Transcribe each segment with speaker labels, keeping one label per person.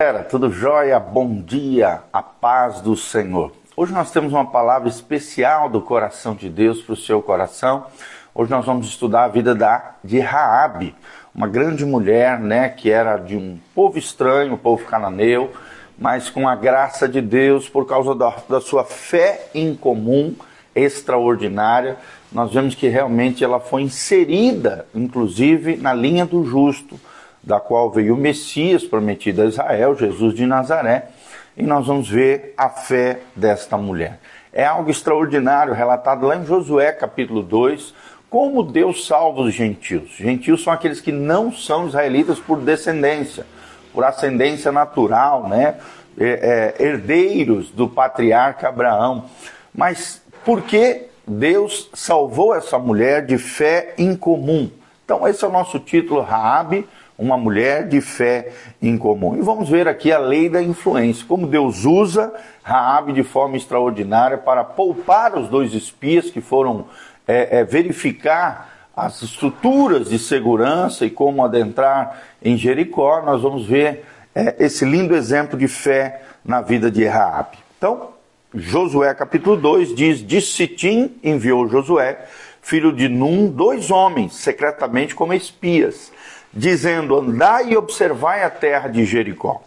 Speaker 1: Galera, tudo jóia? Bom dia, a paz do Senhor. Hoje nós temos uma palavra especial do coração de Deus para o seu coração. Hoje nós vamos estudar a vida da, de Raabe, uma grande mulher, né, que era de um povo estranho, um povo cananeu, mas com a graça de Deus, por causa da, da sua fé em comum, extraordinária, nós vemos que realmente ela foi inserida, inclusive, na linha do justo da qual veio o Messias prometido a Israel, Jesus de Nazaré, e nós vamos ver a fé desta mulher. É algo extraordinário, relatado lá em Josué capítulo 2, como Deus salva os gentios. Gentios são aqueles que não são israelitas por descendência, por ascendência natural, né? É, é, herdeiros do patriarca Abraão. Mas por que Deus salvou essa mulher de fé incomum? Então, esse é o nosso título, Raabe, uma mulher de fé em comum. E vamos ver aqui a lei da influência, como Deus usa Raabe de forma extraordinária para poupar os dois espias que foram é, é, verificar as estruturas de segurança e como adentrar em Jericó. Nós vamos ver é, esse lindo exemplo de fé na vida de Raabe. Então, Josué capítulo 2 diz: De Sitim enviou Josué, filho de Num, dois homens secretamente como espias dizendo: Andai e observai a terra de Jericó.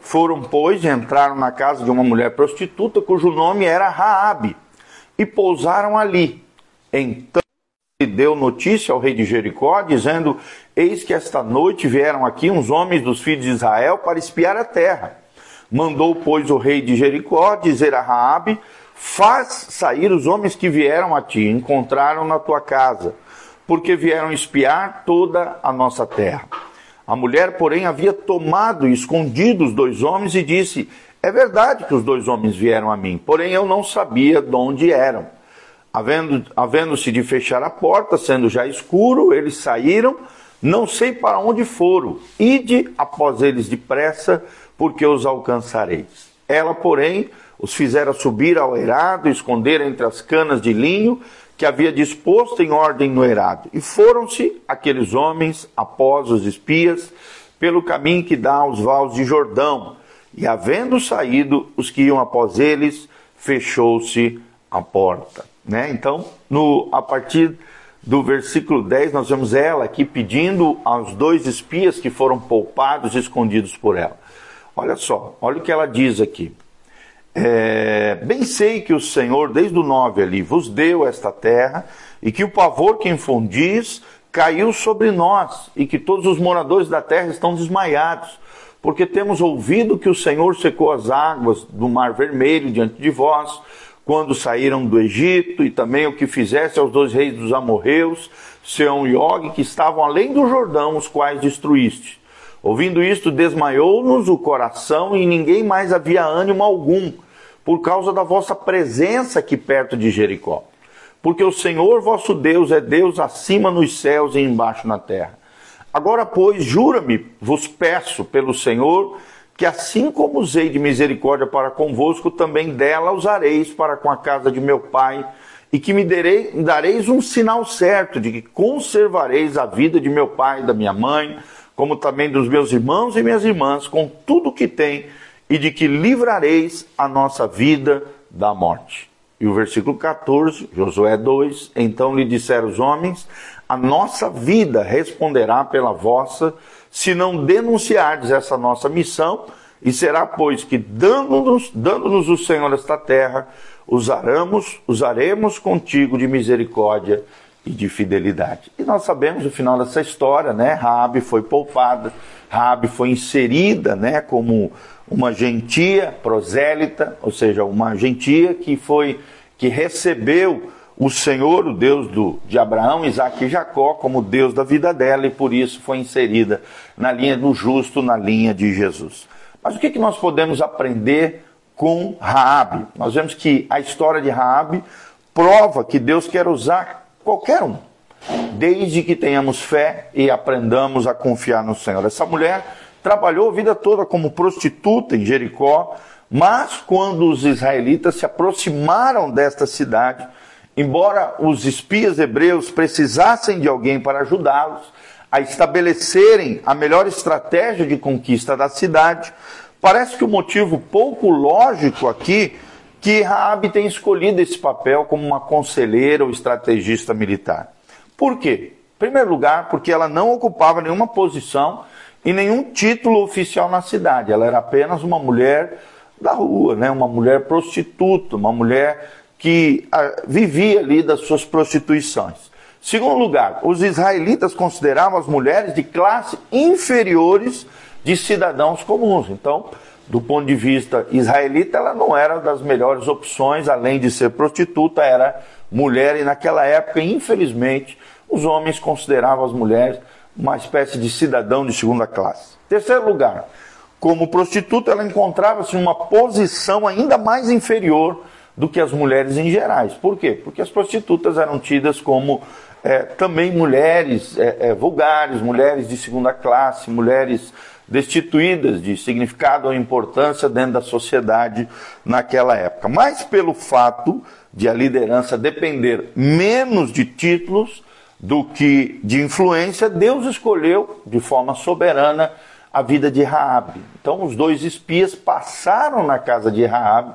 Speaker 1: Foram, pois, e entraram na casa de uma mulher prostituta, cujo nome era Raabe, e pousaram ali. Então ele deu notícia ao rei de Jericó, dizendo: Eis que esta noite vieram aqui uns homens dos filhos de Israel para espiar a terra. Mandou, pois, o rei de Jericó dizer a Raabe: Faz sair os homens que vieram a ti, encontraram na tua casa porque vieram espiar toda a nossa terra. A mulher, porém, havia tomado e escondido os dois homens e disse: É verdade que os dois homens vieram a mim, porém eu não sabia de onde eram. Havendo-se havendo de fechar a porta, sendo já escuro, eles saíram, não sei para onde foram. Ide após eles depressa, porque os alcançareis. Ela, porém, os fizera subir ao eirado, esconder entre as canas de linho, que havia disposto em ordem no erado. E foram-se aqueles homens após os espias pelo caminho que dá aos vales de Jordão. E havendo saído os que iam após eles, fechou-se a porta. Né? Então, no, a partir do versículo 10, nós vemos ela aqui pedindo aos dois espias que foram poupados, escondidos por ela. Olha só, olha o que ela diz aqui. É, bem sei que o Senhor, desde o 9 ali, vos deu esta terra, e que o pavor que infundis caiu sobre nós, e que todos os moradores da terra estão desmaiados, porque temos ouvido que o Senhor secou as águas do Mar Vermelho diante de vós, quando saíram do Egito, e também o que fizesse aos dois reis dos amorreus, Seão e Og, que estavam além do Jordão, os quais destruíste. Ouvindo isto, desmaiou-nos o coração, e ninguém mais havia ânimo algum por causa da vossa presença aqui perto de Jericó. Porque o Senhor vosso Deus é Deus acima nos céus e embaixo na terra. Agora, pois, jura-me, vos peço pelo Senhor, que assim como usei de misericórdia para convosco, também dela usareis para com a casa de meu pai, e que me darei, dareis um sinal certo de que conservareis a vida de meu pai e da minha mãe, como também dos meus irmãos e minhas irmãs, com tudo que tem e de que livrareis a nossa vida da morte. E o versículo 14, Josué 2: Então lhe disseram os homens: A nossa vida responderá pela vossa, se não denunciardes essa nossa missão, e será, pois, que dando-nos dando o Senhor esta terra, usaremos, usaremos contigo de misericórdia e de fidelidade. E nós sabemos o final dessa história, né? Raabe foi poupada, Raabe foi inserida, né, como uma gentia prosélita, ou seja, uma gentia que foi que recebeu o Senhor, o Deus do, de Abraão, Isaac e Jacó, como Deus da vida dela e por isso foi inserida na linha do justo, na linha de Jesus. Mas o que, que nós podemos aprender com Raabe? Nós vemos que a história de Raabe prova que Deus quer usar qualquer um, desde que tenhamos fé e aprendamos a confiar no Senhor. Essa mulher trabalhou a vida toda como prostituta em Jericó, mas quando os israelitas se aproximaram desta cidade, embora os espias hebreus precisassem de alguém para ajudá-los a estabelecerem a melhor estratégia de conquista da cidade, Parece que o motivo pouco lógico aqui que Raabe tem escolhido esse papel como uma conselheira ou estrategista militar. Por quê? Em primeiro lugar, porque ela não ocupava nenhuma posição e nenhum título oficial na cidade. Ela era apenas uma mulher da rua, né? uma mulher prostituta, uma mulher que ah, vivia ali das suas prostituições. Segundo lugar, os israelitas consideravam as mulheres de classe inferiores de cidadãos comuns. Então, do ponto de vista israelita, ela não era das melhores opções, além de ser prostituta, era mulher, e naquela época, infelizmente, os homens consideravam as mulheres uma espécie de cidadão de segunda classe. Terceiro lugar, como prostituta, ela encontrava-se em uma posição ainda mais inferior do que as mulheres em gerais. Por quê? Porque as prostitutas eram tidas como é, também mulheres é, é, vulgares, mulheres de segunda classe, mulheres destituídas de significado ou importância dentro da sociedade naquela época. Mas pelo fato de a liderança depender menos de títulos do que de influência, Deus escolheu de forma soberana a vida de Raabe. Então os dois espias passaram na casa de Raabe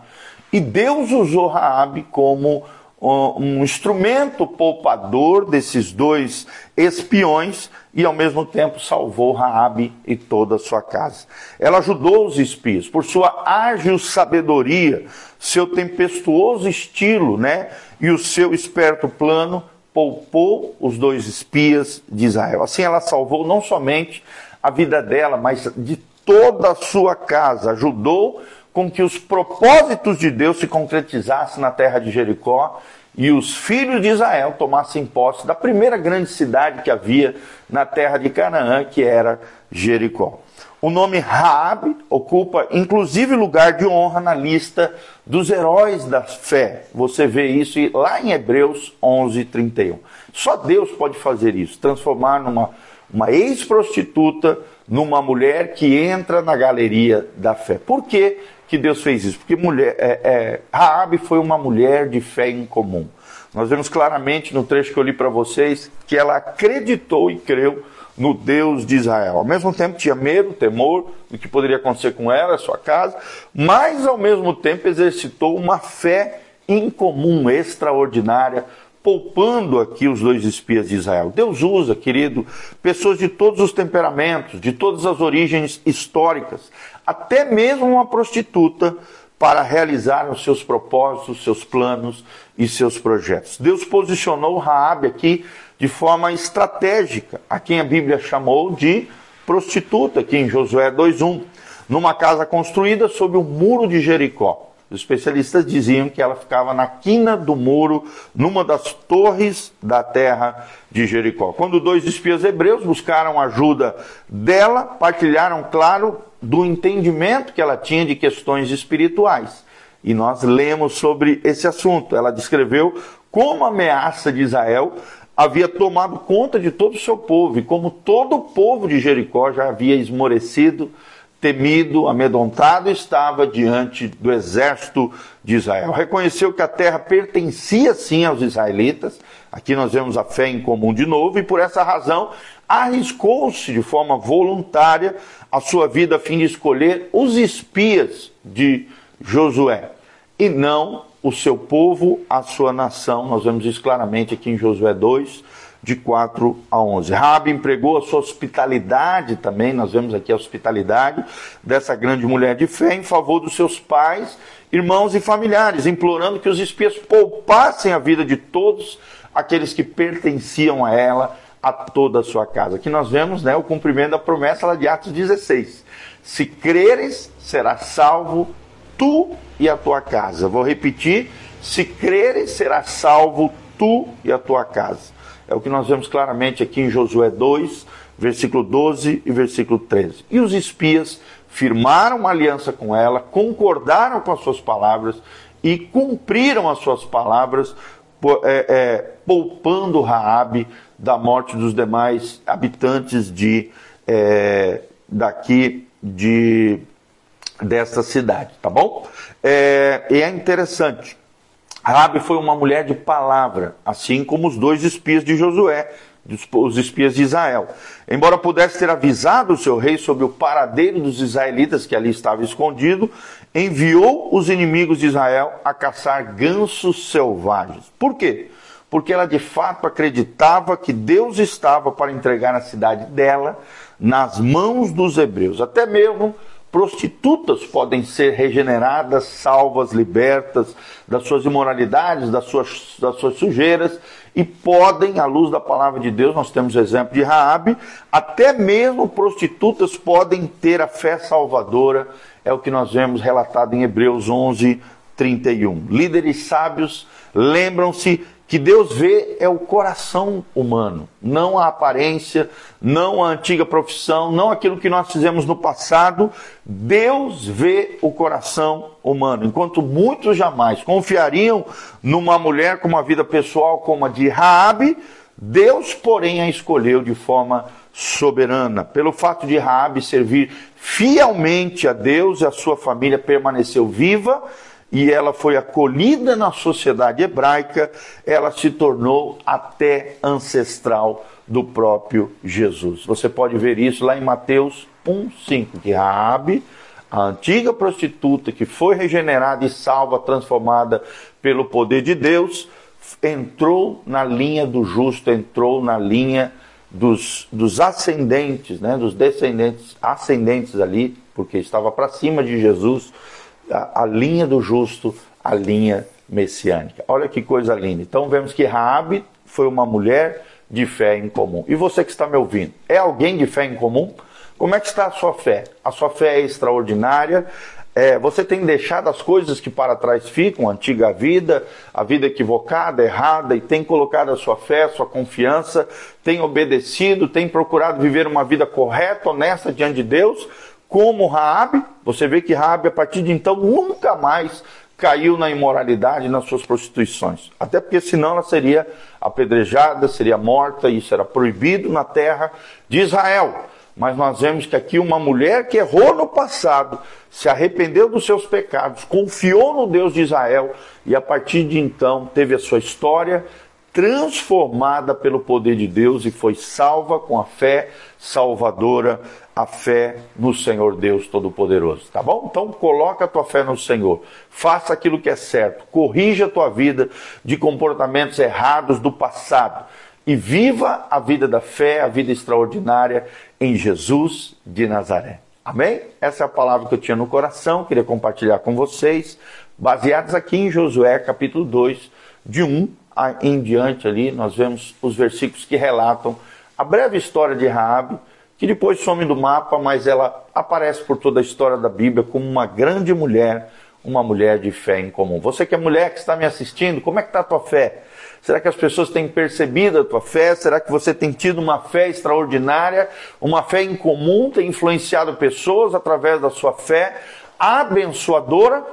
Speaker 1: e Deus usou Raabe como um instrumento poupador desses dois espiões e ao mesmo tempo salvou Raabe e toda a sua casa. Ela ajudou os espias por sua ágil sabedoria, seu tempestuoso estilo, né, e o seu esperto plano poupou os dois espias de Israel. Assim ela salvou não somente a vida dela, mas de toda a sua casa, ajudou com que os propósitos de Deus se concretizassem na terra de Jericó e os filhos de Israel tomassem posse da primeira grande cidade que havia na terra de Canaã, que era Jericó. O nome Raab ocupa inclusive lugar de honra na lista dos heróis da fé. Você vê isso lá em Hebreus 11:31. Só Deus pode fazer isso, transformar numa uma ex-prostituta numa mulher que entra na galeria da fé. Por que, que Deus fez isso? Porque mulher, é, é, Raabe foi uma mulher de fé em comum. Nós vemos claramente no trecho que eu li para vocês que ela acreditou e creu no Deus de Israel. Ao mesmo tempo tinha medo, temor do que poderia acontecer com ela, sua casa, mas ao mesmo tempo exercitou uma fé incomum, extraordinária, poupando aqui os dois espias de Israel. Deus usa, querido, pessoas de todos os temperamentos, de todas as origens históricas, até mesmo uma prostituta, para realizar os seus propósitos, seus planos e seus projetos. Deus posicionou Raabe aqui de forma estratégica, a quem a Bíblia chamou de prostituta, aqui em Josué 2:1, numa casa construída sob o muro de Jericó. Os especialistas diziam que ela ficava na quina do muro, numa das torres da terra de Jericó. Quando dois espias hebreus buscaram ajuda dela, partilharam, claro, do entendimento que ela tinha de questões espirituais. E nós lemos sobre esse assunto. Ela descreveu como a ameaça de Israel havia tomado conta de todo o seu povo, e como todo o povo de Jericó já havia esmorecido temido, amedrontado estava diante do exército de Israel. Reconheceu que a terra pertencia sim aos israelitas, aqui nós vemos a fé em comum de novo, e por essa razão arriscou-se de forma voluntária a sua vida a fim de escolher os espias de Josué, e não o seu povo, a sua nação. Nós vemos isso claramente aqui em Josué 2, de 4 a 11. Rabi empregou a sua hospitalidade também, nós vemos aqui a hospitalidade dessa grande mulher de fé em favor dos seus pais, irmãos e familiares, implorando que os espias poupassem a vida de todos aqueles que pertenciam a ela, a toda a sua casa. Aqui nós vemos né, o cumprimento da promessa lá de Atos 16. Se creres, será salvo tu e a tua casa. Vou repetir: se creres, será salvo tu e a tua casa. É o que nós vemos claramente aqui em Josué 2, versículo 12 e versículo 13. E os espias firmaram uma aliança com ela, concordaram com as suas palavras e cumpriram as suas palavras, é, é, poupando Raabe da morte dos demais habitantes de é, daqui de desta cidade, tá bom? É, e é interessante Rabi foi uma mulher de palavra, assim como os dois espias de Josué, os espias de Israel. Embora pudesse ter avisado o seu rei sobre o paradeiro dos israelitas que ali estava escondido, enviou os inimigos de Israel a caçar gansos selvagens. Por quê? Porque ela de fato acreditava que Deus estava para entregar a cidade dela nas mãos dos hebreus. Até mesmo prostitutas podem ser regeneradas, salvas, libertas das suas imoralidades, das suas, das suas sujeiras e podem, à luz da palavra de Deus, nós temos o exemplo de Raabe, até mesmo prostitutas podem ter a fé salvadora, é o que nós vemos relatado em Hebreus 11, 31. Líderes sábios lembram-se que Deus vê é o coração humano, não a aparência, não a antiga profissão, não aquilo que nós fizemos no passado. Deus vê o coração humano. Enquanto muitos jamais confiariam numa mulher com uma vida pessoal como a de Raabe, Deus, porém, a escolheu de forma soberana. Pelo fato de Raabe servir fielmente a Deus e a sua família permaneceu viva, e ela foi acolhida na sociedade hebraica, ela se tornou até ancestral do próprio Jesus. Você pode ver isso lá em Mateus 1:5, que Raabe, a antiga prostituta que foi regenerada e salva, transformada pelo poder de Deus, entrou na linha do justo, entrou na linha dos, dos ascendentes, né, dos descendentes, ascendentes ali, porque estava para cima de Jesus a, a linha do justo, a linha messiânica. Olha que coisa linda. Então vemos que Raabe foi uma mulher de fé em comum. E você que está me ouvindo, é alguém de fé em comum? Como é que está a sua fé? A sua fé é extraordinária. É, você tem deixado as coisas que para trás ficam, a antiga vida, a vida equivocada, errada, e tem colocado a sua fé, a sua confiança, tem obedecido, tem procurado viver uma vida correta, honesta diante de Deus, como Raabe, você vê que Raabe a partir de então nunca mais caiu na imoralidade nas suas prostituições. Até porque senão ela seria apedrejada, seria morta, isso era proibido na terra de Israel. Mas nós vemos que aqui uma mulher que errou no passado, se arrependeu dos seus pecados, confiou no Deus de Israel e a partir de então teve a sua história transformada pelo poder de Deus e foi salva com a fé salvadora, a fé no Senhor Deus Todo-Poderoso, tá bom? Então coloca a tua fé no Senhor, faça aquilo que é certo, corrija a tua vida de comportamentos errados do passado e viva a vida da fé, a vida extraordinária em Jesus de Nazaré. Amém? Essa é a palavra que eu tinha no coração, queria compartilhar com vocês, baseados aqui em Josué capítulo 2, de 1 em diante ali, nós vemos os versículos que relatam a breve história de Raabe, que depois some do mapa, mas ela aparece por toda a história da Bíblia como uma grande mulher, uma mulher de fé em comum. Você que é mulher que está me assistindo, como é que está a tua fé? Será que as pessoas têm percebido a tua fé? Será que você tem tido uma fé extraordinária, uma fé em comum, tem influenciado pessoas através da sua fé abençoadora?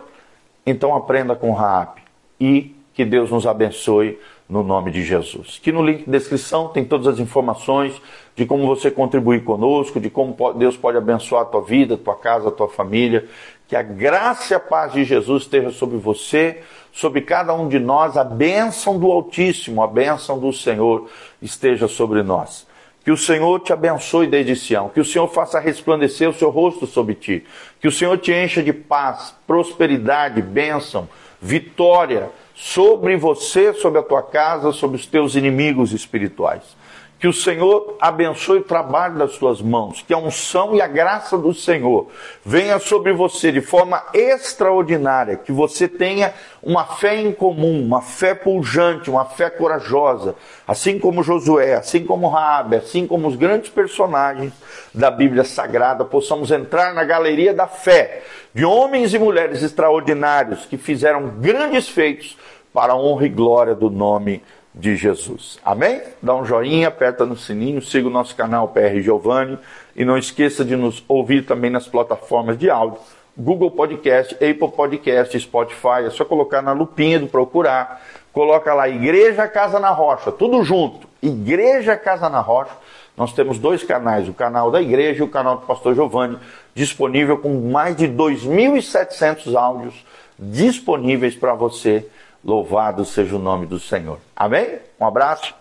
Speaker 1: Então aprenda com Raab e que Deus nos abençoe no nome de Jesus. Aqui no link de descrição tem todas as informações de como você contribuir conosco, de como Deus pode abençoar a tua vida, a tua casa, a tua família. Que a graça e a paz de Jesus esteja sobre você, sobre cada um de nós, a bênção do Altíssimo, a bênção do Senhor esteja sobre nós. Que o Senhor te abençoe desde Sião, que o Senhor faça resplandecer o seu rosto sobre ti, que o Senhor te encha de paz, prosperidade, bênção, vitória, sobre você, sobre a tua casa, sobre os teus inimigos espirituais. Que o Senhor abençoe o trabalho das tuas mãos, que a unção e a graça do Senhor venha sobre você de forma extraordinária, que você tenha uma fé em comum, uma fé pujante, uma fé corajosa, assim como Josué, assim como Raabe, assim como os grandes personagens da Bíblia Sagrada, possamos entrar na galeria da fé de homens e mulheres extraordinários que fizeram grandes feitos para a honra e glória do nome de Jesus. Amém? Dá um joinha, aperta no sininho, siga o nosso canal PR Giovanni e não esqueça de nos ouvir também nas plataformas de áudio. Google Podcast, Apple Podcast, Spotify, é só colocar na lupinha do procurar, coloca lá Igreja Casa na Rocha, tudo junto. Igreja Casa na Rocha. Nós temos dois canais, o canal da igreja e o canal do pastor Giovanni, disponível com mais de 2.700 áudios disponíveis para você Louvado seja o nome do Senhor. Amém? Um abraço,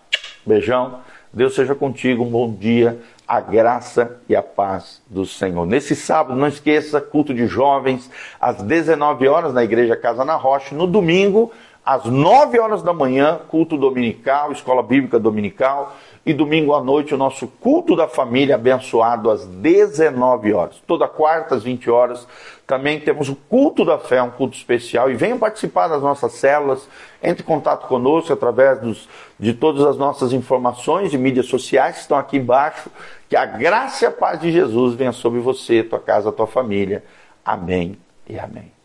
Speaker 1: beijão. Deus seja contigo, um bom dia, a graça e a paz do Senhor. Nesse sábado, não esqueça, culto de jovens, às 19 horas na Igreja Casa na Rocha. No domingo, às 9 horas da manhã, culto dominical, escola bíblica dominical. E domingo à noite, o nosso culto da família abençoado às 19 horas. Toda quarta, às 20 horas, também temos o culto da fé, um culto especial. E venham participar das nossas células. Entre em contato conosco através dos, de todas as nossas informações de mídias sociais que estão aqui embaixo. Que a graça e a paz de Jesus venha sobre você, tua casa, tua família. Amém e amém.